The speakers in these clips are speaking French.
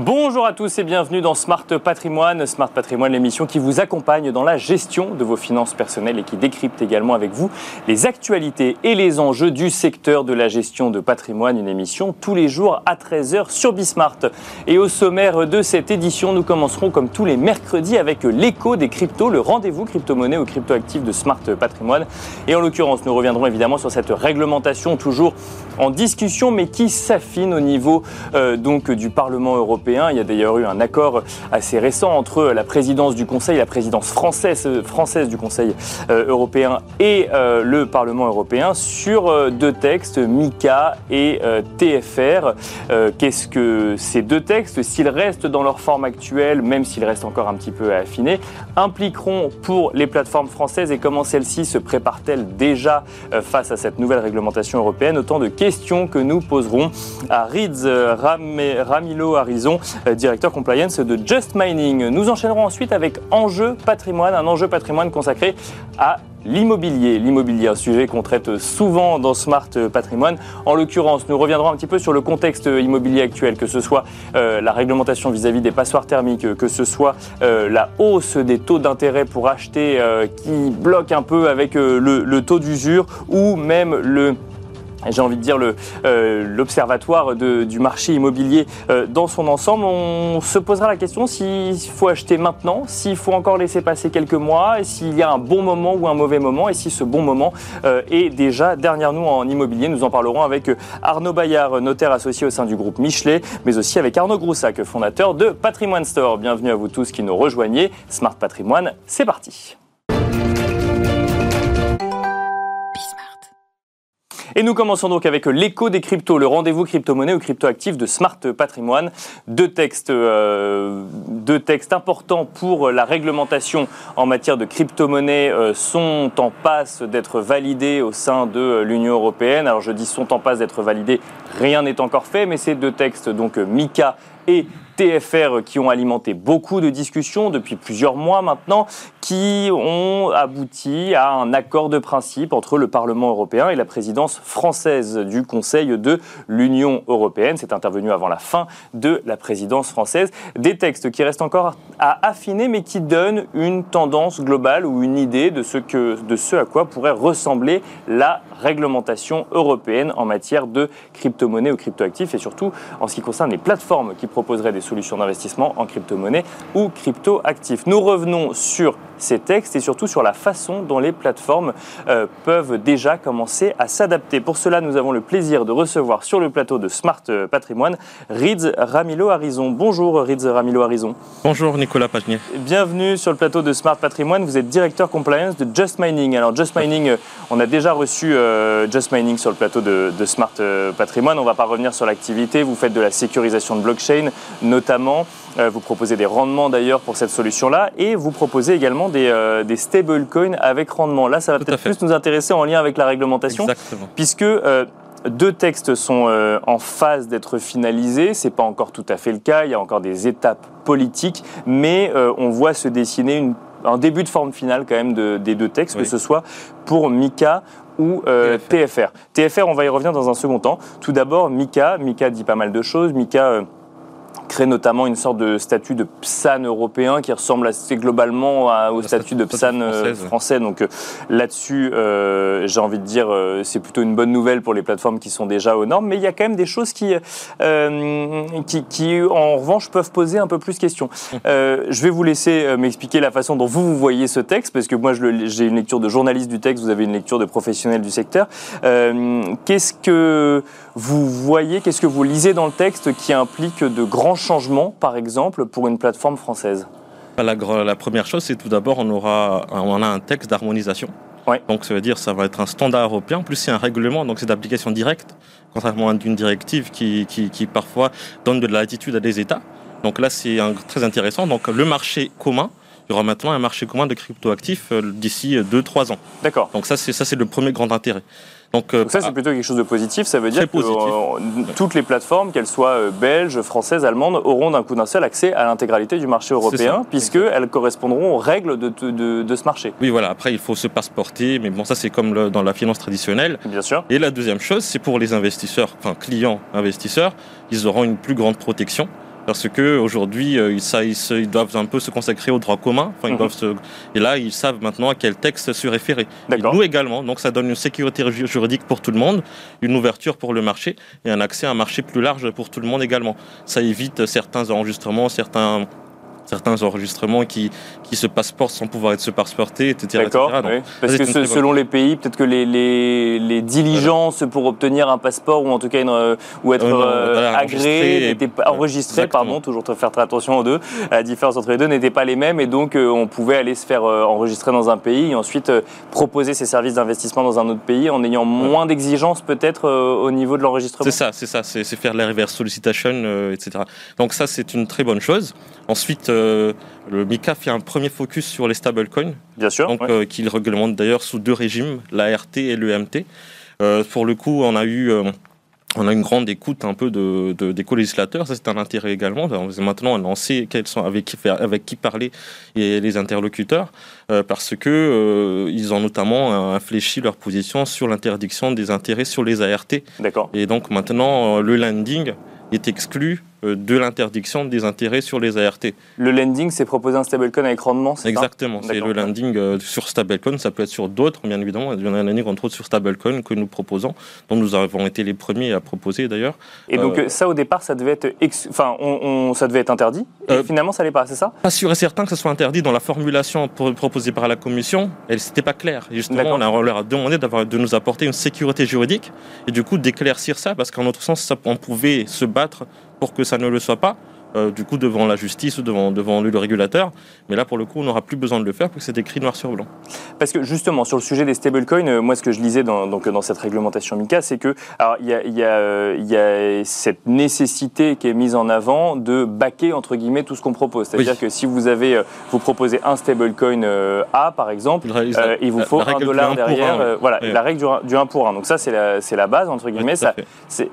Bonjour à tous et bienvenue dans Smart Patrimoine. Smart Patrimoine, l'émission qui vous accompagne dans la gestion de vos finances personnelles et qui décrypte également avec vous les actualités et les enjeux du secteur de la gestion de patrimoine. Une émission tous les jours à 13h sur Bismart. Et au sommaire de cette édition, nous commencerons comme tous les mercredis avec l'écho des cryptos, le rendez-vous crypto-monnaie ou crypto-actif de Smart Patrimoine. Et en l'occurrence, nous reviendrons évidemment sur cette réglementation toujours en discussion mais qui s'affine au niveau euh, donc du Parlement européen il y a d'ailleurs eu un accord assez récent entre la présidence du Conseil, la présidence française, du Conseil euh, européen et euh, le Parlement européen sur euh, deux textes, MICA et TFR. Qu'est-ce que ces deux textes, s'ils restent dans leur forme actuelle, même s'ils restent encore un petit peu à affiner, impliqueront pour les plateformes françaises et comment celles-ci se préparent-elles déjà face à cette nouvelle réglementation européenne? Autant de questions que nous poserons à Rids Ramilo Harrison euh, directeur compliance de Just Mining. Nous enchaînerons ensuite avec Enjeu patrimoine, un enjeu patrimoine consacré à l'immobilier. L'immobilier, un sujet qu'on traite souvent dans Smart Patrimoine. En l'occurrence, nous reviendrons un petit peu sur le contexte immobilier actuel, que ce soit euh, la réglementation vis-à-vis des passoires thermiques, que ce soit euh, la hausse des taux d'intérêt pour acheter qui bloque un peu avec le taux d'usure ou même le j'ai envie de dire euh, l'observatoire du marché immobilier euh, dans son ensemble. On se posera la question s'il faut acheter maintenant, s'il faut encore laisser passer quelques mois, s'il y a un bon moment ou un mauvais moment, et si ce bon moment euh, est déjà derrière nous en immobilier. Nous en parlerons avec Arnaud Bayard, notaire associé au sein du groupe Michelet, mais aussi avec Arnaud Groussac, fondateur de Patrimoine Store. Bienvenue à vous tous qui nous rejoignez. Smart Patrimoine, c'est parti. Et nous commençons donc avec l'écho des cryptos, le rendez-vous crypto-monnaie ou crypto-actif de Smart Patrimoine. Deux textes, euh, deux textes importants pour la réglementation en matière de crypto-monnaie euh, sont en passe d'être validés au sein de l'Union européenne. Alors je dis sont en passe d'être validés, rien n'est encore fait, mais ces deux textes, donc MICA et TFR qui ont alimenté beaucoup de discussions depuis plusieurs mois maintenant, qui ont abouti à un accord de principe entre le Parlement européen et la présidence française du Conseil de l'Union européenne. C'est intervenu avant la fin de la présidence française. Des textes qui restent encore à affiner, mais qui donnent une tendance globale ou une idée de ce, que, de ce à quoi pourrait ressembler la réglementation européenne en matière de crypto-monnaie ou crypto-actifs et surtout en ce qui concerne les plateformes qui proposeraient des solutions d'investissement en crypto-monnaie ou crypto-actifs. Nous revenons sur ces textes et surtout sur la façon dont les plateformes euh, peuvent déjà commencer à s'adapter. Pour cela, nous avons le plaisir de recevoir sur le plateau de Smart euh, Patrimoine Rids Ramilo Harison. Bonjour Rids Ramilo Harison. Bonjour Nicolas Pagnier. Bienvenue sur le plateau de Smart Patrimoine. Vous êtes directeur compliance de Just Mining. Alors Just Mining, euh, on a déjà reçu Just Mining sur le plateau de, de Smart Patrimoine. On ne va pas revenir sur l'activité. Vous faites de la sécurisation de blockchain notamment. Euh, vous proposez des rendements d'ailleurs pour cette solution-là et vous proposez également des, euh, des stablecoins avec rendement. Là, ça va peut-être plus nous intéresser en lien avec la réglementation, Exactement. puisque euh, deux textes sont en phase d'être finalisés. C'est pas encore tout à fait le cas. Il y a encore des étapes politiques, mais on voit se dessiner une, un début de forme finale quand même de, des deux textes, que ce soit pour Mika ou TFR. TFR. on va y revenir dans un second temps. Tout d'abord, Mika. Mika dit pas mal de choses. Mika crée notamment une sorte de statut de PSAN européen qui ressemble assez globalement au statut de PSAN euh, français. Donc euh, là-dessus, euh, j'ai envie de dire, c'est plutôt une bonne nouvelle pour les plateformes qui sont déjà aux normes. Mais il y a quand même des choses qui, qui, qui, en revanche, peuvent poser un peu plus question. je vais vous laisser m'expliquer la façon dont vous, vous voyez ce texte, parce que moi, j'ai une lecture de journaliste du texte, vous avez une lecture de professionnel du secteur. Qu'est-ce que vous voyez, qu'est-ce que vous lisez dans le texte qui implique de grands changements, par exemple, pour une plateforme française? La, la, première chose, c'est tout d'abord, on, aura, on a un texte d'harmonisation. Donc, ça veut dire ça va être un standard européen. En plus, c'est un règlement, donc c'est d'application directe, contrairement à une directive qui, qui, qui, parfois donne de latitude à des États. Donc là, c'est très intéressant. Donc, le marché commun, il y aura maintenant un marché commun de cryptoactifs euh, d'ici 2-3 ans. D'accord. Donc ça, c'est ça, c'est le premier grand intérêt. Donc, euh, ça, c'est plutôt quelque chose de positif. Ça veut dire que euh, toutes les plateformes, qu'elles soient belges, françaises, allemandes, auront d'un coup d'un seul accès à l'intégralité du marché européen, puisqu'elles correspondront aux règles de, de, de, ce marché. Oui, voilà. Après, il faut se passeporter, mais bon, ça, c'est comme le, dans la finance traditionnelle. Bien sûr. Et la deuxième chose, c'est pour les investisseurs, enfin clients investisseurs, ils auront une plus grande protection parce que aujourd'hui ils, ils, doivent un peu se consacrer au droit commun. Enfin, ils mhm. doivent Et là, ils savent maintenant à quel texte se référer. Et nous également. Donc, ça donne une sécurité juridique pour tout le monde, une ouverture pour le marché et un accès à un marché plus large pour tout le monde également. Ça évite certains enregistrements, certains certains enregistrements qui, qui se passeportent sans pouvoir être se passeporter, etc. D'accord, parce que selon les pays, peut-être que les, les, les diligences pour obtenir un passeport ou en tout cas une, euh, ou être euh, agréé, n'étaient pas enregistré, pardon, toujours faire très attention aux deux, la différence entre les deux n'était pas les mêmes et donc euh, on pouvait aller se faire enregistrer dans un pays et ensuite proposer ses services d'investissement dans un autre pays en ayant moins d'exigences peut-être au niveau de l'enregistrement. C'est ça, c'est ça, c'est faire la reverse solicitation, etc. Donc ça c'est une très bonne chose. Ensuite, euh, le MICA fait un premier focus sur les stablecoins. Bien sûr. Donc, euh, qu'il réglemente d'ailleurs sous deux régimes, l'ART et l'EMT. Euh, pour le coup, on a eu on a une grande écoute un peu de, des co-législateurs, ça c'est un intérêt également. Maintenant, on sait quels sont, avec, qui, avec qui parler et les interlocuteurs, parce que ils ont notamment infléchi leur position sur l'interdiction des intérêts sur les ART. D'accord. Et donc maintenant, le landing est exclu euh, de l'interdiction des intérêts sur les ART. Le lending, c'est proposer un stablecoin avec rendement, c'est Exactement, c'est le lending euh, sur stablecoin, ça peut être sur d'autres, bien évidemment. Il y en a un lending entre autres sur stablecoin que nous proposons, dont nous avons été les premiers à proposer d'ailleurs. Et donc euh, ça, au départ, ça devait être, enfin, on, ça devait être interdit. Et finalement, ça l'est pas, c'est ça Pas sûr et certain que ce soit interdit dans la formulation proposée par la Commission. Elle n'était pas clair. Justement, on, a, leur a demandé de nous apporter une sécurité juridique et du coup d'éclaircir ça, parce qu'en notre sens, ça, on pouvait se battre pour que ça ne le soit pas. Euh, du coup devant la justice ou devant, devant le régulateur. Mais là, pour le coup, on n'aura plus besoin de le faire parce que c'est écrit noir sur blanc. Parce que justement, sur le sujet des stablecoins, euh, moi, ce que je lisais dans, donc, dans cette réglementation MICA, c'est que il y a, y, a, y a, cette nécessité qui est mise en avant de baquer, entre guillemets, tout ce qu'on propose. C'est-à-dire que si vous avez, euh, vous proposez un stablecoin A, par exemple, il vous faut un dollar derrière. voilà, la règle du, 1 pour 1. Donc ça, c'est la, la, base, entre guillemets.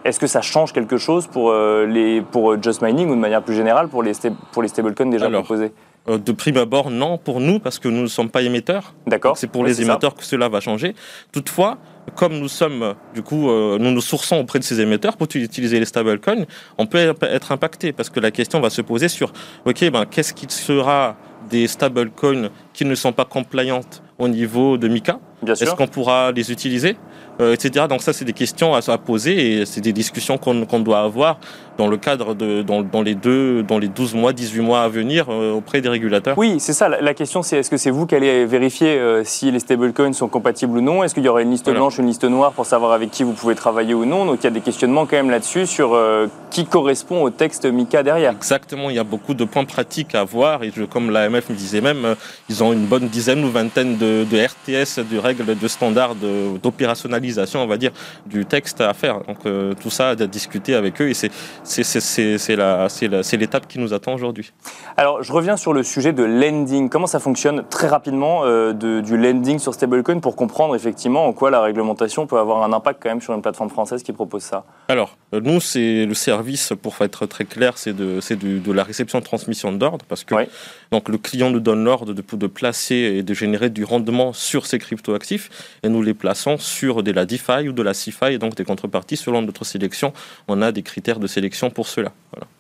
Est-ce que ça change quelque chose pour, les, pour Just Mining ou de manière plus général pour les, pour les stablecoins déjà proposés euh, de prime abord, non pour nous, parce que nous ne sommes pas émetteurs. D'accord. C'est pour les émetteurs que cela va changer. Toutefois, comme nous sommes, du coup, euh, nous nous sourçons auprès de ces émetteurs pour utiliser les stablecoins, on peut être impacté, parce que la question va se poser sur, OK, ben, qu'est-ce qui sera des stablecoins qui ne sont pas compliantes au niveau de MICA Est-ce qu'on pourra les utiliser? Euh, etc. Donc ça, c'est des questions à, poser et c'est des discussions qu'on doit avoir dans le cadre de dans, les deux, dans les 12 mois, 18 mois à venir euh, auprès des régulateurs. Oui, c'est ça. La, question, c'est est-ce que c'est vous qui allez vérifier euh, si les stablecoins sont compatibles ou non? Est-ce qu'il y aurait une liste blanche ou une liste noire pour savoir avec qui vous pouvez travailler ou non? Donc il y a des questionnements quand même là-dessus sur qui correspond au texte MICA derrière. Exactement. Il y a beaucoup de points pratiques à voir et je, comme l'AMF me disait même, ils ont une bonne dizaine ou vingtaine de, de RTS, de règles, de standards d'opérationnalisation on va dire, du texte à faire. Donc euh, tout ça à discuter avec eux et c'est l'étape qui nous attend aujourd'hui. Alors je reviens sur le sujet de lending. Comment ça fonctionne très rapidement euh, du lending sur stablecoin pour comprendre effectivement en quoi la réglementation peut avoir un impact quand même sur une plateforme française qui propose ça? Alors euh, nous c'est le service pour être très clair c'est de, de, de, la réception transmission d'ordre parce que donc le client nous donne l'ordre de, de placer et de générer du rendement sur ces cryptoactifs et nous les plaçons sur des la DeFi ou de la CeFi, et donc des contreparties selon notre sélection. On a des critères de sélection pour cela.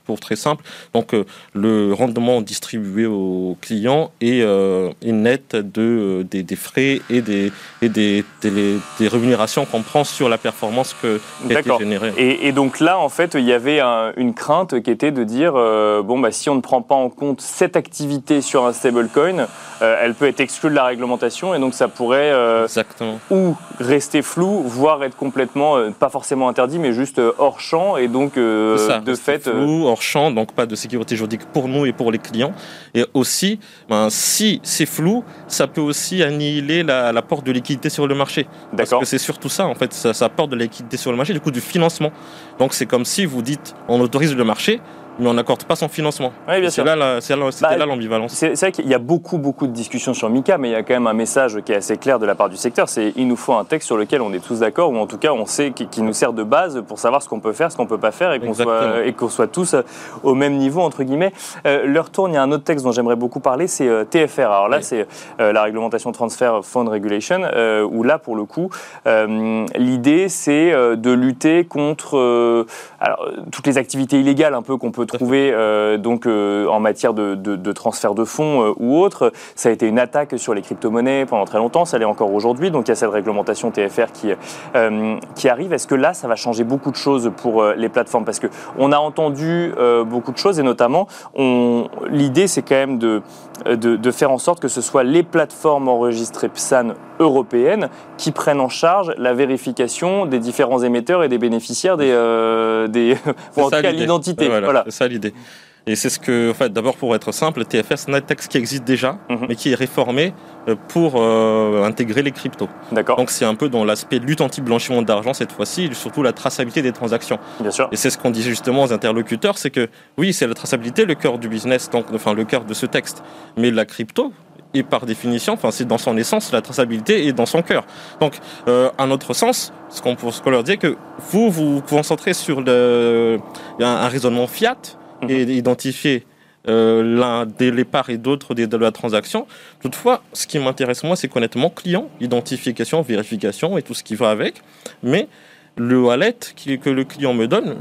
Pour très simple. Donc euh, le rendement distribué aux clients est, euh, net de, euh, des, frais et des, et des, des, rémunérations qu'on prend sur la performance que, qui a été générée. Et, et, donc là, en fait, il y avait une crainte qui était de dire, bon, bah, si on ne prend pas en compte cette activité sur un stablecoin, elle peut être exclue de la réglementation et donc ça pourrait Exactement. ou rester flou, voire être complètement, pas forcément interdit, mais juste hors champ et donc de fait... Flou, hors champ, donc pas de sécurité juridique pour nous et pour les clients. Et aussi, ben, si c'est flou, ça peut aussi annihiler la, porte de liquidité sur le marché. Parce que c'est surtout ça, en fait, ça, ça apporte de la liquidité sur le marché, du coup du financement. Donc c'est comme si vous dites, on autorise le marché, mais on n'accorde pas son financement. Oui, bien C'est là, bah, là l'ambivalence. C'est vrai qu'il y a beaucoup, beaucoup de discussions sur Mika, mais il y a quand même un message qui est assez clair de la part du secteur, c'est il nous faut un texte sur lequel on est tous d'accord, ou en tout cas on sait qui, nous sert de base pour savoir ce qu'on peut faire, ce qu'on peut pas faire, et qu'on soit, et qu'on soit tous euh, au même niveau entre guillemets. Euh, leur tourne, il y a un autre texte dont j'aimerais beaucoup parler, c'est euh, TFR. Alors là, c'est la réglementation transfer fund regulation, où là pour le coup, l'idée c'est de lutter contre alors, toutes les activités illégales un peu qu'on peut retrouvés donc en matière de, de, transfert de fonds ou autre. Ça a été une attaque sur les crypto-monnaies pendant très longtemps, ça l'est encore aujourd'hui. Donc il y a cette réglementation TFR qui, qui arrive. Est-ce que là, ça va changer beaucoup de choses pour les plateformes? Parce qu'on a entendu beaucoup de choses et notamment, l'idée c'est quand même de, de, de, faire en sorte que ce soit les plateformes enregistrées PSAN européennes qui prennent en charge la vérification des différents émetteurs et des bénéficiaires des, euh, des en tout cas l'identité. voilà. C'est ça l'idée. Et c'est ce que, en fait, d'abord pour être simple, TFR c'est un texte qui existe déjà, mhm. mais qui est réformé euh, pour euh, intégrer les cryptos. D'accord. Donc c'est un peu dans l'aspect lutte anti-blanchiment d'argent cette fois-ci, surtout la traçabilité des transactions. Bien sûr. Et c'est ce qu'on dit justement aux interlocuteurs, c'est que oui, c'est la traçabilité le cœur du business, donc, enfin le cœur de ce texte, mais la crypto, et par définition, enfin, c'est dans son essence, la traçabilité est dans son cœur. Donc, euh, à notre sens, ce qu'on qu leur dit, que vous vous vous concentrez sur le, un, un raisonnement fiat mhm. et identifier euh, l'un des parts et d'autres de la transaction. Toutefois, ce qui m'intéresse moi, c'est connaître mon client, identification, vérification et tout ce qui va avec. Mais le wallet que le client me donne,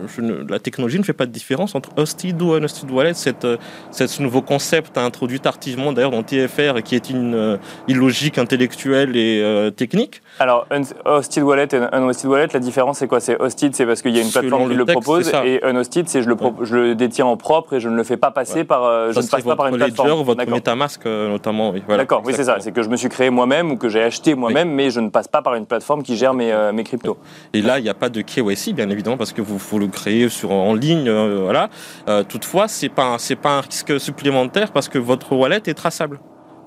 la technologie ne fait pas de différence entre hosted ou unhosted wallet. Cette, euh, ce nouveau concept introduit tardivement d'ailleurs dans TFR et qui est une euh, illogique intellectuelle et euh, technique. Alors, hosted wallet et unhosted wallet, la différence c'est quoi? C'est hosted, c'est parce qu'il y a une plateforme qui le, propose et unhosted, c'est je le, je le détiens en propre et je ne le fais pas passer par, je ne passe pas par une plateforme. Votre MetaMask notamment. Oui, voilà, D'accord, oui c'est ça. C'est que je me suis créé moi-même ou que j'ai acheté moi-même, mais je ne passe pas par une plateforme qui gère mes, mes cryptos. Et là, il n'y a pas de KYC, bien évidemment, parce que vous faut le créer sur, en ligne. Euh. Euh, toutefois, c'est pas pas un risque supplémentaire parce que votre wallet est traçable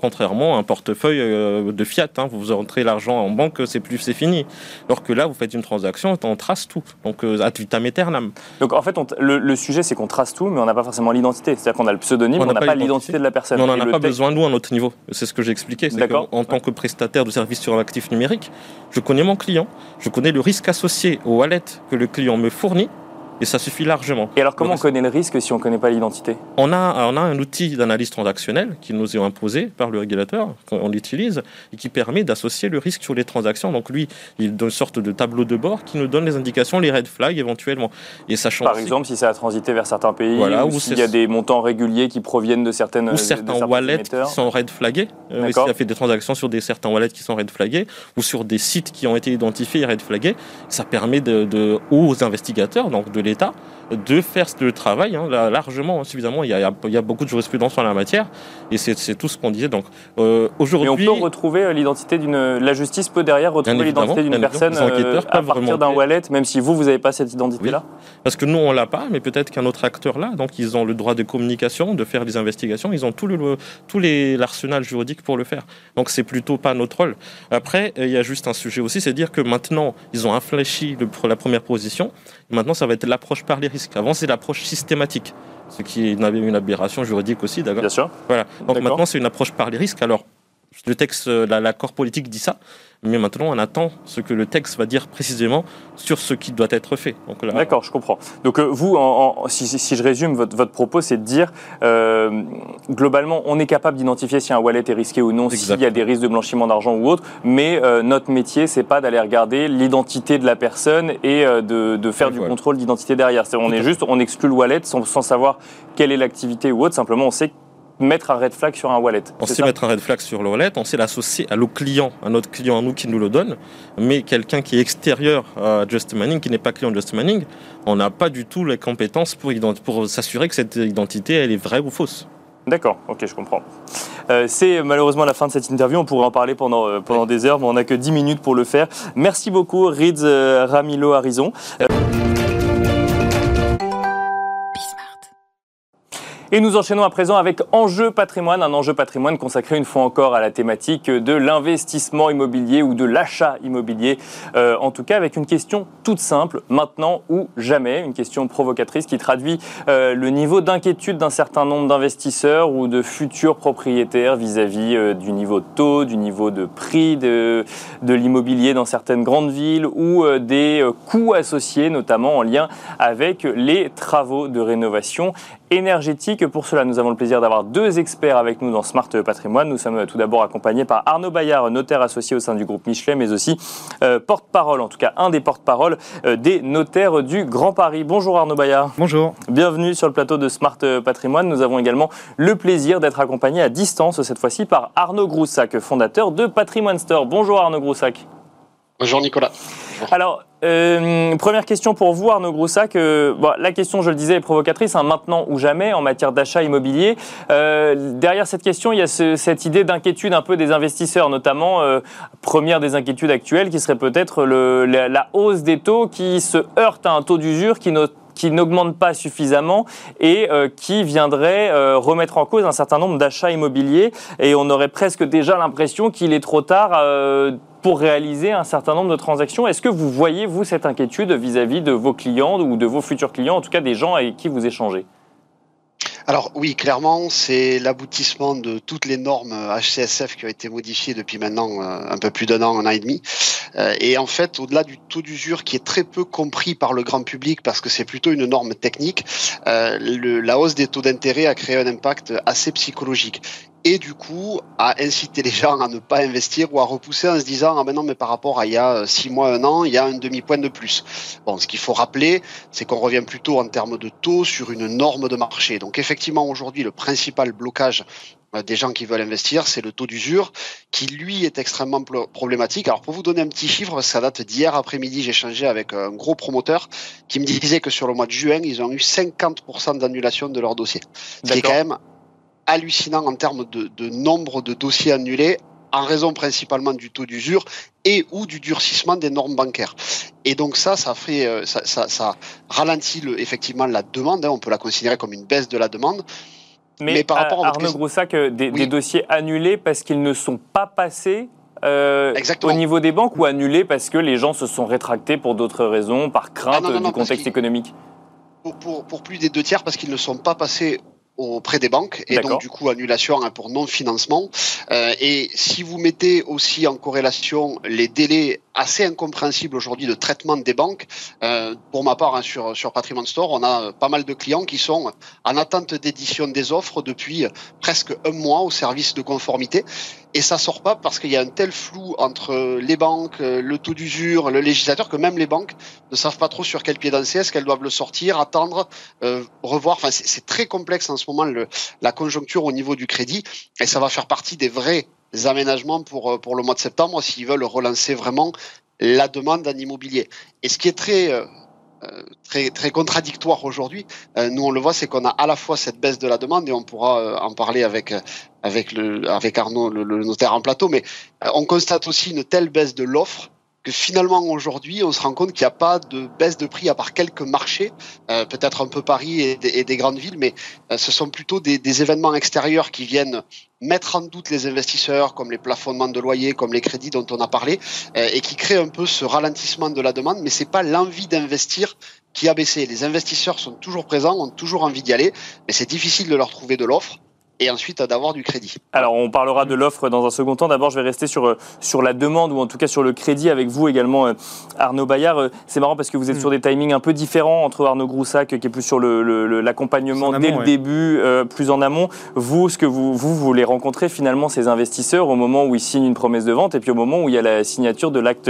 contrairement à un portefeuille euh, de fiat. Hein. Vous rentrez l'argent en banque, c'est plus, c'est fini. Alors que là, vous faites une transaction, on trace tout. Donc, euh, ad vitam aeternam. Donc, en fait, le, sujet, c'est qu'on trace tout, mais on n'a pas forcément l'identité. C'est-à-dire qu'on a le pseudonyme, on n'a pas, l'identité de la personne. Mais on n'en a pas besoin, nous, à notre niveau. C'est ce que j'ai expliqué. En tant que prestataire de services sur l'actif numérique, je connais mon client, je connais le risque associé au wallet que le client me fournit et ça suffit largement. Et alors comment on connaît le risque si on ne connaît pas l'identité? On a, on a un outil d'analyse transactionnelle qui nous est imposé par le régulateur, qu'on l'utilise, et qui permet d'associer le risque sur les transactions. Donc lui, il donne une sorte de tableau de bord qui nous donne les indications, les red flags éventuellement. Et sachant par exemple, si ça a transité vers certains pays, voilà, ou s'il y a des montants réguliers qui proviennent de certaines... Ou certains, wallets qui sont red flaggés, euh, s'il a fait des transactions sur des, certains wallets qui sont red flaggés, ou sur des sites qui ont été identifiés et red flaggés, ça permet de, aux investigateurs, donc de l'État, de faire le travail hein, largement, hein, suffisamment. Il y, a, il y, a, beaucoup de jurisprudence en la matière et c'est tout ce qu'on disait. Donc euh, aujourd'hui, on peut retrouver euh, l'identité d'une. La justice peut derrière retrouver l'identité d'une personne euh, à partir d'un wallet, même si vous vous n'avez pas cette identité-là. Parce que nous on l'a pas, mais peut-être qu'un autre acteur là. Donc ils ont le droit de communication, de faire des investigations. Ils ont tout le tout l'arsenal juridique pour le faire. Donc c'est plutôt pas notre rôle. Après, il y a juste un sujet aussi, c'est dire que maintenant ils ont infléchi le, la première position. Maintenant, ça va être l'approche par les risques. Avant, c'est l'approche systématique, ce qui est une aberration juridique aussi, d'accord Bien sûr. Voilà. Donc maintenant, c'est une approche par les risques. Alors, le texte, l'accord politique dit ça, mais maintenant on attend ce que le texte va dire précisément sur ce qui doit être fait. D'accord, je comprends. Donc euh, vous, si, je résume votre, propos, c'est de dire, euh, globalement, on est capable d'identifier si un wallet est risqué ou non, s'il y a des risques de blanchiment d'argent ou autre, mais euh, notre métier, c'est pas d'aller regarder l'identité de la personne et de, faire du contrôle d'identité derrière. on est juste, on exclut le wallet sans, sans savoir quelle est l'activité ou autre, simplement on sait mettre un red flag sur un wallet. On sait mettre un red flag sur le wallet, on sait l'associer à nos clients, à notre client, à nous qui nous le donne, mais quelqu'un qui est extérieur à Just Manning, qui n'est pas client de Just Manning, on n'a pas du tout les compétences pour, pour s'assurer que cette identité, elle est vraie ou fausse. D'accord, ok, je comprends. Euh, c'est malheureusement la fin de cette interview. On pourrait en parler pendant, euh, pendant des heures, mais on n'a que 10 minutes pour le faire. Merci beaucoup, Rids euh, Ramilo Harison. Et nous enchaînons à présent avec Enjeu patrimoine, un enjeu patrimoine consacré une fois encore à la thématique de l'investissement immobilier ou de l'achat immobilier. Euh, en tout cas, avec une question toute simple, maintenant ou jamais, une question provocatrice qui traduit euh, le niveau d'inquiétude d'un certain nombre d'investisseurs ou de futurs propriétaires vis-à-vis euh, du niveau de taux, du niveau de prix de, de l'immobilier dans certaines grandes villes ou des coûts associés, notamment en lien avec les travaux de rénovation énergétique. Pour cela, nous avons le plaisir d'avoir deux experts avec nous dans Smart Patrimoine. Nous sommes tout d'abord accompagnés par Arnaud Bayard, notaire associé au sein du groupe Michelet, mais aussi porte-parole, en tout cas un des porte-parole des notaires du Grand Paris. Bonjour Arnaud Bayard. Bonjour. Bienvenue sur le plateau de Smart Patrimoine. Nous avons également le plaisir d'être accompagnés à distance, cette fois-ci par Arnaud Groussac, fondateur de Patrimoine Store. Bonjour Arnaud Groussac. Bonjour Nicolas. Alors, euh, première question pour vous, Arnaud Groussac. Euh, la question, je le disais, est provocatrice, hein, maintenant ou jamais en matière d'achat immobilier. Euh, derrière cette question, il y a cette idée d'inquiétude un peu des investisseurs, notamment, première des inquiétudes actuelles, qui serait peut-être la, la, hausse des taux qui se heurte à un taux d'usure qui qui n'augmente pas suffisamment et qui viendrait remettre en cause un certain nombre d'achats immobiliers. Et on aurait presque déjà l'impression qu'il est trop tard pour réaliser un certain nombre de transactions. Est-ce que vous voyez, vous, cette inquiétude vis-à-vis de vos clients ou de vos futurs clients, en tout cas des gens avec qui vous échangez? Alors oui, clairement, c'est l'aboutissement de toutes les normes HCSF qui ont été modifiées depuis maintenant euh, un peu plus d'un an, un an et demi. Euh, et en fait, au-delà du taux d'usure qui est très peu compris par le grand public parce que c'est plutôt une norme technique, euh, la hausse des taux d'intérêt a créé un impact assez psychologique et du coup à inciter les gens à ne pas investir ou à repousser en se disant ah ben non mais par rapport à il y a six mois un an il y a un demi point de plus bon ce qu'il faut rappeler c'est qu'on revient plutôt en termes de taux sur une norme de marché donc effectivement aujourd'hui le principal blocage euh, des gens qui veulent investir, c'est le taux d'usure qui lui est extrêmement problématique. Alors pour vous donner un petit chiffre, ça date d'hier après-midi, j'ai échangé avec un gros promoteur qui me disait que sur le mois de juin, ils ont eu 50% d'annulation de leur dossier. Ce qui est quand même hallucinant en termes de, nombre de dossiers annulés en raison principalement du taux d'usure et ou du durcissement des normes bancaires. Et donc ça, ça fait, euh, ça, ça, ralentit le, effectivement la demande. Hein. on peut la considérer comme une baisse de la demande. Mais, par rapport à Arnaud Groussac, des, des, dossiers annulés parce qu'ils ne sont pas passés euh, au niveau des banques ou annulés parce que les gens se sont rétractés pour d'autres raisons, par crainte ah du contexte économique? Pour, pour, pour, plus des deux tiers parce qu'ils ne sont pas passés auprès des banques et donc du coup annulation hein, pour non financement euh, et si vous mettez aussi en corrélation les délais assez incompréhensibles aujourd'hui de traitement des banques euh, pour ma part hein, sur sur Patrimoine Store on a pas mal de clients qui sont en attente d'édition des offres depuis presque un mois au service de conformité et ça sort pas parce qu'il y a un tel flou entre les banques, le taux d'usure, le législateur que même les banques ne savent pas trop sur quel pied danser, est-ce qu'elles doivent le sortir, attendre, euh, revoir? Enfin, c'est très complexe en ce moment le, la conjoncture au niveau du crédit et ça va faire partie des vrais aménagements pour euh, pour le mois de septembre s'ils veulent relancer vraiment la demande en immobilier. Et ce qui est très euh, euh, très, très contradictoire aujourd'hui. Euh, nous, on le voit, c'est qu'on a à la fois cette baisse de la demande, et on pourra euh, en parler avec, avec, Arnaud, le, notaire en plateau, mais on constate aussi une telle baisse de l'offre que finalement aujourd'hui, on se rend compte qu'il n'y a pas de baisse de prix à part quelques marchés, euh, peut-être un peu Paris et des, grandes villes, mais euh, ce sont plutôt des, événements extérieurs qui viennent mettre en doute les investisseurs, comme les plafonnements de loyer, comme les crédits dont on a parlé, euh, et qui créent un peu ce ralentissement de la demande, mais c'est pas l'envie d'investir qui a baissé. Les investisseurs sont toujours présents, ont toujours envie d'y aller, mais c'est difficile de leur trouver de l'offre et ensuite d'avoir du crédit. Alors on parlera de l'offre dans un second temps. D'abord je vais rester sur, euh, sur la demande ou en tout cas sur le crédit avec vous également euh, Arnaud Bayard. Euh, c'est marrant parce que vous êtes mm. sur des timings un peu différents entre Arnaud Groussac qui est plus sur l'accompagnement le, dès le début, plus en amont. Vous, ce que vous, vous, les rencontrez finalement ces investisseurs au moment où ils signent une promesse de vente et puis au moment où il y a la signature de l'acte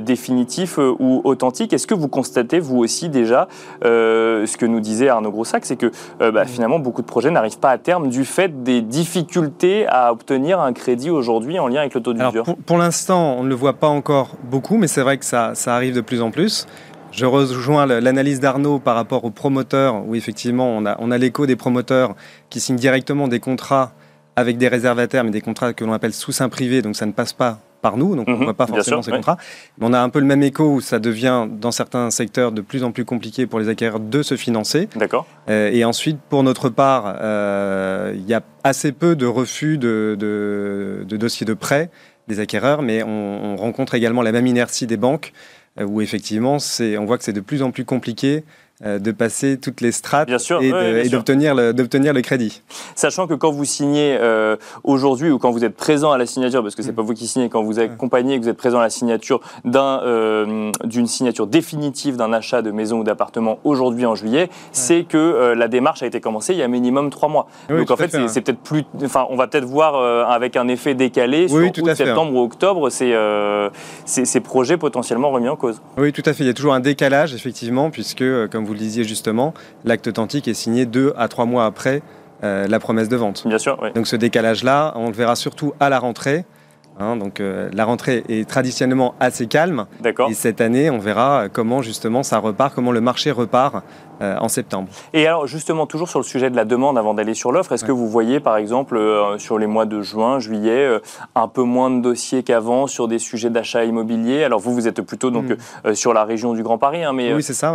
définitif ou authentique. Est-ce que vous constatez vous aussi déjà ce que nous disait Arnaud Groussac, c'est que bah, finalement beaucoup de projets n'arrivent pas à terme du fait des difficultés à obtenir un crédit aujourd'hui en lien avec le taux d'usure pour, pour l'instant, on ne le voit pas encore beaucoup, mais c'est vrai que ça, ça arrive de plus en plus. Je rejoins l'analyse d'Arnaud par rapport aux promoteurs, où effectivement on a, on a l'écho des promoteurs qui signent directement des contrats avec des réservataires, mais des contrats que l'on appelle sous sein privé, donc ça ne passe pas par nous, donc on ne mhm. voit pas forcément ces contrats. Mais on a un peu le même écho où ça devient, dans certains secteurs, de plus en plus compliqué pour les acquéreurs de se financer. D'accord. Euh, et ensuite, pour notre part, euh, il y a assez peu de refus de, de, dossiers de prêt des acquéreurs, mais on, rencontre également la même inertie des banques, euh, où effectivement, on voit que c'est de plus en plus compliqué de passer toutes les strates et d'obtenir le, le, crédit. Sachant que quand vous signez euh, aujourd'hui ou quand vous êtes présent à la signature, parce que c'est n'est mm. pas vous qui signez, quand vous accompagnez et que vous êtes présent à la signature euh, d'une signature définitive d'un achat de maison ou d'appartement aujourd'hui en juillet, c'est que la démarche a été commencée il y a minimum trois mois. Donc en fait, c'est peut-être plus, enfin, on va peut-être voir avec un effet décalé sur août, septembre ou octobre ces, ces projets potentiellement remis en cause. Oui, tout à fait. Il y a toujours un décalage effectivement, puisque comme vous le disiez justement, l'acte authentique est signé deux à trois mois après euh, la promesse de vente. Bien sûr. Donc ce décalage-là, on le verra surtout à la rentrée. Hein, donc euh, la rentrée est traditionnellement assez calme. D'accord. Et cette année, on verra comment justement ça repart, comment le marché repart euh, en septembre. Et alors justement, toujours sur le sujet de la demande avant d'aller sur l'offre, est-ce que vous voyez par exemple euh, sur les mois de juin, juillet, euh, un peu moins de dossiers qu'avant sur des sujets d'achat immobilier? Alors vous, vous êtes plutôt donc hmm. sur la région du Grand Paris, hein, mais oui, c'est ça.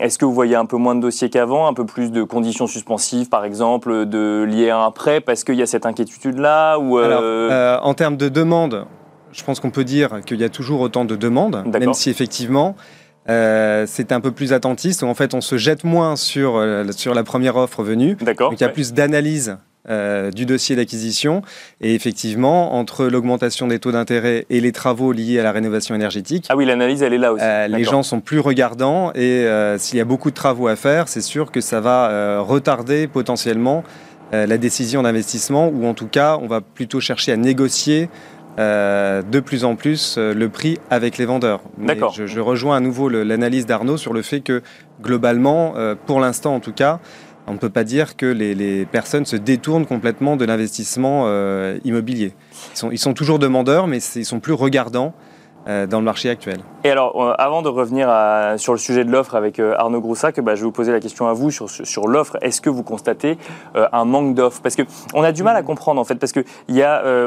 est-ce que vous voyez un peu moins de dossiers qu'avant, un peu plus de conditions suspensives par exemple, de liées à un prêt parce qu'il y a cette inquiétude-là ou alors, En termes de demande, je pense qu'on peut dire qu'il y a toujours autant de demandes, même si effectivement euh, c'est un peu plus attentiste. En fait, on se jette moins sur, euh, sur la première offre venue. Donc il y a plus d'analyse euh, du dossier d'acquisition. Et effectivement, entre l'augmentation des taux d'intérêt et les travaux liés à la rénovation énergétique. Ah oui, l'analyse, elle est là aussi. les gens sont plus regardants et s'il y a beaucoup de travaux à faire, c'est sûr que ça va retarder potentiellement la décision d'investissement ou en tout cas, on va plutôt chercher à négocier euh, de plus en plus euh, le prix avec les vendeurs. D'accord. Je, rejoins à nouveau l'analyse d'Arnaud sur le fait que globalement, euh, pour l'instant en tout cas, on ne peut pas dire que les, personnes se détournent complètement de l'investissement immobilier. Ils sont, ils sont, toujours demandeurs, mais ils sont plus regardants dans le marché actuel. Et alors, euh, avant de revenir sur le sujet de l'offre avec euh, Arnaud Groussac, bah, je vais vous poser la question à vous sur, l'offre. Est-ce que vous constatez un manque d'offres? Parce qu'on a du mal à comprendre, en fait, parce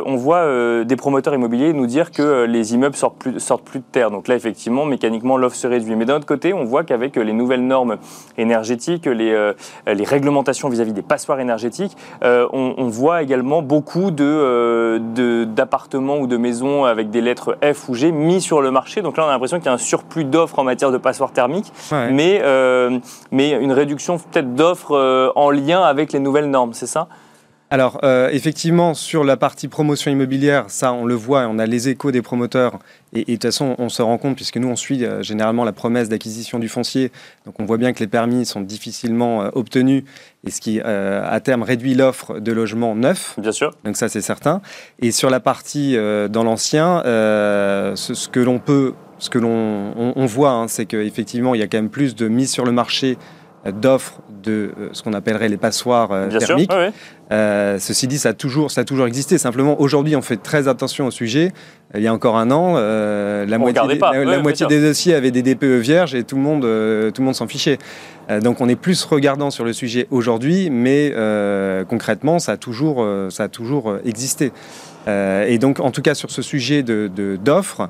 on voit des promoteurs immobiliers nous dire que les immeubles sortent plus, de terre. Donc là, effectivement, mécaniquement, l'offre se réduit. Mais d'un autre côté, on voit qu'avec les nouvelles normes énergétiques, les, réglementations vis-à-vis des passoires énergétiques, on, on, voit également beaucoup d'appartements de, ou de maisons avec des lettres F ou G mis sur le marché. Donc là, on a l'impression qu'il y a un surplus d'offres en matière de passoires thermiques, mais, euh, mais une réduction peut-être d'offres euh, en lien avec les nouvelles normes, c'est ça? Alors, euh, effectivement, sur la partie promotion immobilière, ça, on le voit, on a les échos des promoteurs. Et, de toute façon, on se rend compte, puisque nous, on suit généralement la promesse d'acquisition du foncier. Donc, on voit bien que les permis sont difficilement obtenus, et ce qui, à terme, réduit l'offre de logements neufs. Bien sûr. Donc, ça, c'est certain. Et sur la partie dans l'ancien, ce, ce, que l'on peut, ce que l'on on, voit, hein, c'est qu'effectivement, il y a quand même plus de mise sur le marché d'offres de euh, ce qu'on appellerait les passoires euh, thermiques. Euh, ceci dit, ça a, toujours, ça a toujours existé. Simplement, aujourd'hui, on fait très attention au sujet. Il y a encore un an, la moitié, des, la, moitié des dossiers avaient des DPE vierges et tout le monde, tout le monde s'en fichait. donc, on est plus regardant sur le sujet aujourd'hui, mais concrètement, ça a toujours, ça a toujours existé. et donc, en tout cas, sur ce sujet d'offres, de, euh,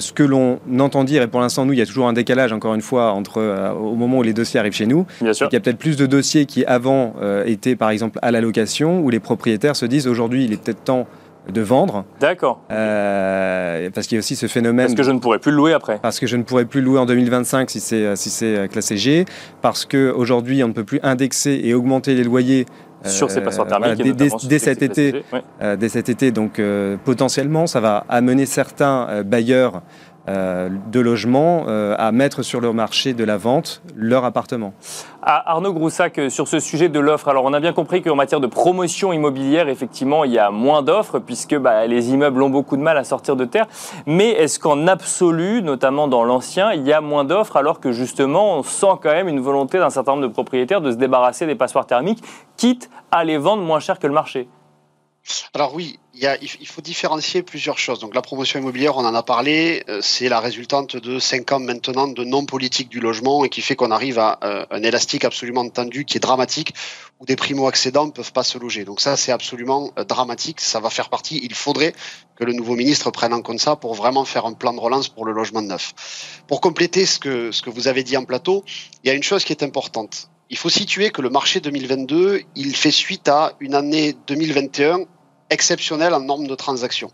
ce que l'on entend dire, et pour l'instant, nous, il y a toujours un décalage, encore une fois, entre euh, au moment où les dossiers arrivent chez nous. Il y a peut-être plus de dossiers qui, avant, euh, étaient, par exemple, à la location, où les propriétaires se disent aujourd'hui, il est peut-être temps de vendre. D'accord. parce qu'il y a aussi ce phénomène. Parce que je ne pourrais plus le louer après. Parce que je ne pourrais plus le louer en 2025 si c'est si c'est classé G. Parce qu'aujourd'hui, on ne peut plus indexer et augmenter les loyers sur ces passoires thermiques. dès, cet été, dès cet été, donc euh, potentiellement, ça va amener certains euh, bailleurs euh, de logements à mettre sur le marché de la vente leur appartement. Arnaud Groussac, sur ce sujet de l'offre, alors on a bien compris qu'en matière de promotion immobilière, effectivement, il y a moins d'offres puisque bah, les immeubles ont beaucoup de mal à sortir de terre. Mais est-ce qu'en absolu, notamment dans l'ancien, il y a moins d'offres alors que justement on sent quand même une volonté d'un certain nombre de propriétaires de se débarrasser des passoires thermiques, quitte à les vendre moins cher que le marché? Alors oui, il, faut différencier plusieurs choses. Donc la promotion immobilière, on en a parlé, euh, c'est la résultante de cinq ans maintenant de non-politique du logement et qui fait qu'on arrive à euh, un élastique absolument tendu qui est dramatique, où des primo-accédants ne peuvent pas se loger. Donc ça, c'est absolument euh, dramatique, ça va faire partie, il faudrait que le nouveau ministre prenne en compte ça pour vraiment faire un plan de relance pour le logement neuf. Pour compléter ce que, ce que vous avez dit en plateau, il y a une chose qui est importante il faut situer que le marché 2022, il fait suite à une année 2021 exceptionnelle en nombre de transactions.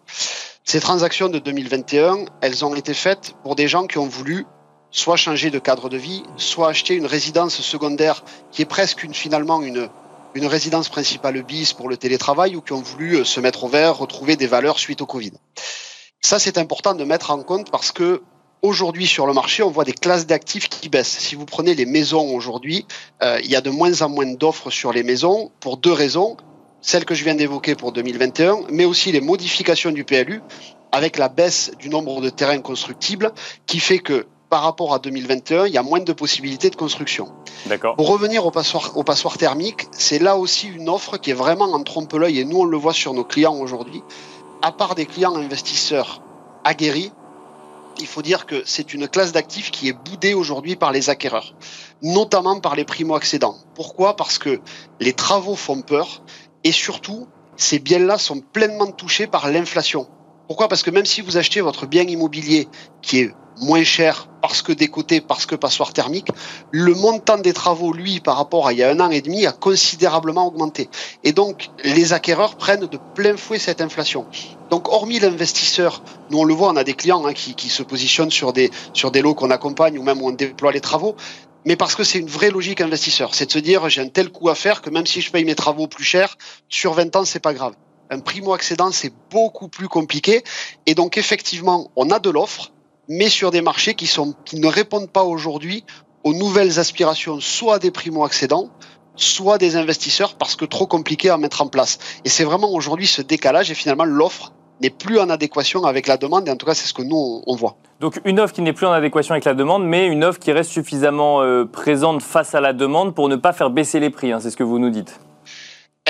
Ces transactions de 2021, elles ont été faites pour des gens qui ont voulu soit changer de cadre de vie, soit acheter une résidence secondaire qui est presque finalement une, une résidence principale bis pour le télétravail ou qui ont voulu euh, se mettre au vert, retrouver des valeurs suite au Covid. Ça, c'est important de mettre en compte parce que aujourd'hui sur le marché, on voit des classes d'actifs qui baissent. Si vous prenez les maisons aujourd'hui, euh, il y a de moins en moins d'offres sur les maisons pour deux raisons. Celles que je viens d'évoquer pour 2021, mais aussi les modifications du PLU avec la baisse du nombre de terrains constructibles qui fait que par rapport à 2021, il y a moins de possibilités de construction. D'accord. Pour revenir au passoire, au passoire thermique, c'est là aussi une offre qui est vraiment en trompe-l'œil et nous on le voit sur nos clients aujourd'hui. À part des clients investisseurs aguerris, il faut dire que c'est une classe d'actifs qui est boudée aujourd'hui par les acquéreurs, notamment par les primo-accédants. Pourquoi? Parce que les travaux font peur et surtout, ces biens-là sont pleinement touchés par l'inflation. Pourquoi? Parce que même si vous achetez votre bien immobilier qui est moins cher parce que décoté, parce que passoire thermique, le montant des travaux, lui, par rapport à il y a un an et demi, a considérablement augmenté. Et donc, les acquéreurs prennent de plein fouet cette inflation. Donc, hormis l'investisseur, nous on le voit, on a des clients hein, qui, qui, se positionnent sur des, sur des lots qu'on accompagne ou même où on déploie les travaux, mais parce que c'est une vraie logique investisseur. C'est de se dire, j'ai un tel coût à faire que même si je paye mes travaux plus cher, sur 20 ans, c'est pas grave. Un primo-accédant, c'est beaucoup plus compliqué. Et donc, effectivement, on a de l'offre, mais sur des marchés qui, sont, qui ne répondent pas aujourd'hui aux nouvelles aspirations, soit des primo-accédants, soit des investisseurs, parce que trop compliqué à mettre en place. Et c'est vraiment aujourd'hui ce décalage, et finalement l'offre n'est plus en adéquation avec la demande, et en tout cas c'est ce que nous on voit. Donc une offre qui n'est plus en adéquation avec la demande, mais une offre qui reste suffisamment euh, présente face à la demande pour ne pas faire baisser les prix, hein, c'est ce que vous nous dites.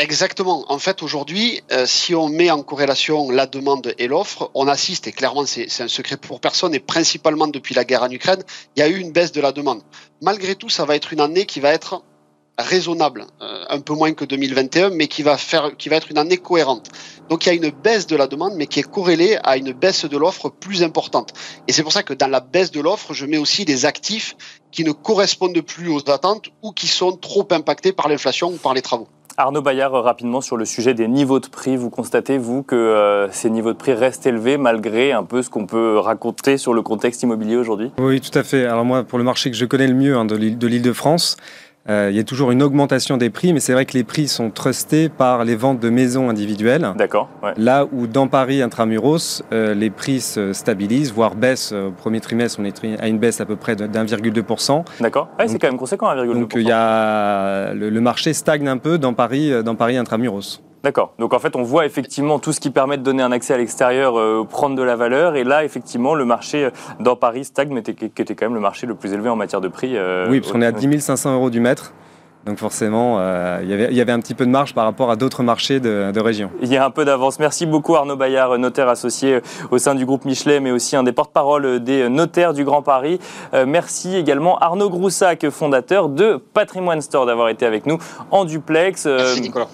Exactement. En fait, aujourd'hui, euh, si on met en corrélation la demande et l'offre, on assiste, et clairement c'est un secret pour personne, et principalement depuis la guerre en Ukraine, il y a eu une baisse de la demande. Malgré tout, ça va être une année qui va être raisonnable, euh, un peu moins que 2021, mais qui va faire, qui va être une année cohérente. Donc il y a une baisse de la demande, mais qui est corrélée à une baisse de l'offre plus importante. Et c'est pour ça que dans la baisse de l'offre, je mets aussi des actifs qui ne correspondent plus aux attentes ou qui sont trop impactés par l'inflation ou par les travaux. Arnaud Bayard, rapidement sur le sujet des niveaux de prix, vous constatez, vous, que euh, ces niveaux de prix restent élevés malgré un peu ce qu'on peut raconter sur le contexte immobilier aujourd'hui? Oui, tout à fait. Alors moi, pour le marché que je connais le mieux hein, de l'île de France, il y a toujours une augmentation des prix, mais c'est vrai que les prix sont trustés par les ventes de maisons individuelles. D'accord. Là où dans Paris intramuros, euh, les prix se stabilisent, voire baissent. Au premier trimestre, on est à une baisse à peu près d'1,2%. D'accord. c'est quand même conséquent, 1,2%. Donc il y a le, le, marché stagne un peu dans Paris, dans Paris intramuros. D'accord. Donc en fait, on voit effectivement tout ce qui permet de donner un accès à l'extérieur euh, prendre de la valeur. Et là, effectivement, le marché euh, dans Paris stagne, qui était quand même le marché le plus élevé en matière de prix. Euh, oui, parce qu'on est à 10 500 euros du mètre. Donc forcément, il y avait un petit peu de marge par rapport à d'autres marchés de, région. Il y a un peu d'avance. Merci beaucoup Arnaud Bayard, notaire associé au sein du groupe Michelet, mais aussi un des porte-parole des notaires du Grand Paris. merci également Arnaud Groussac, fondateur de Patrimoine Store, d'avoir été avec nous en duplex. Merci Nicolas.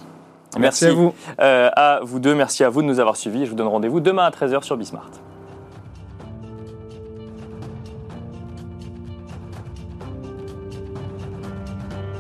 Merci, à vous. Euh, à vous deux, merci à vous de nous avoir suivis. Je vous donne rendez-vous demain à 13h sur Bismart.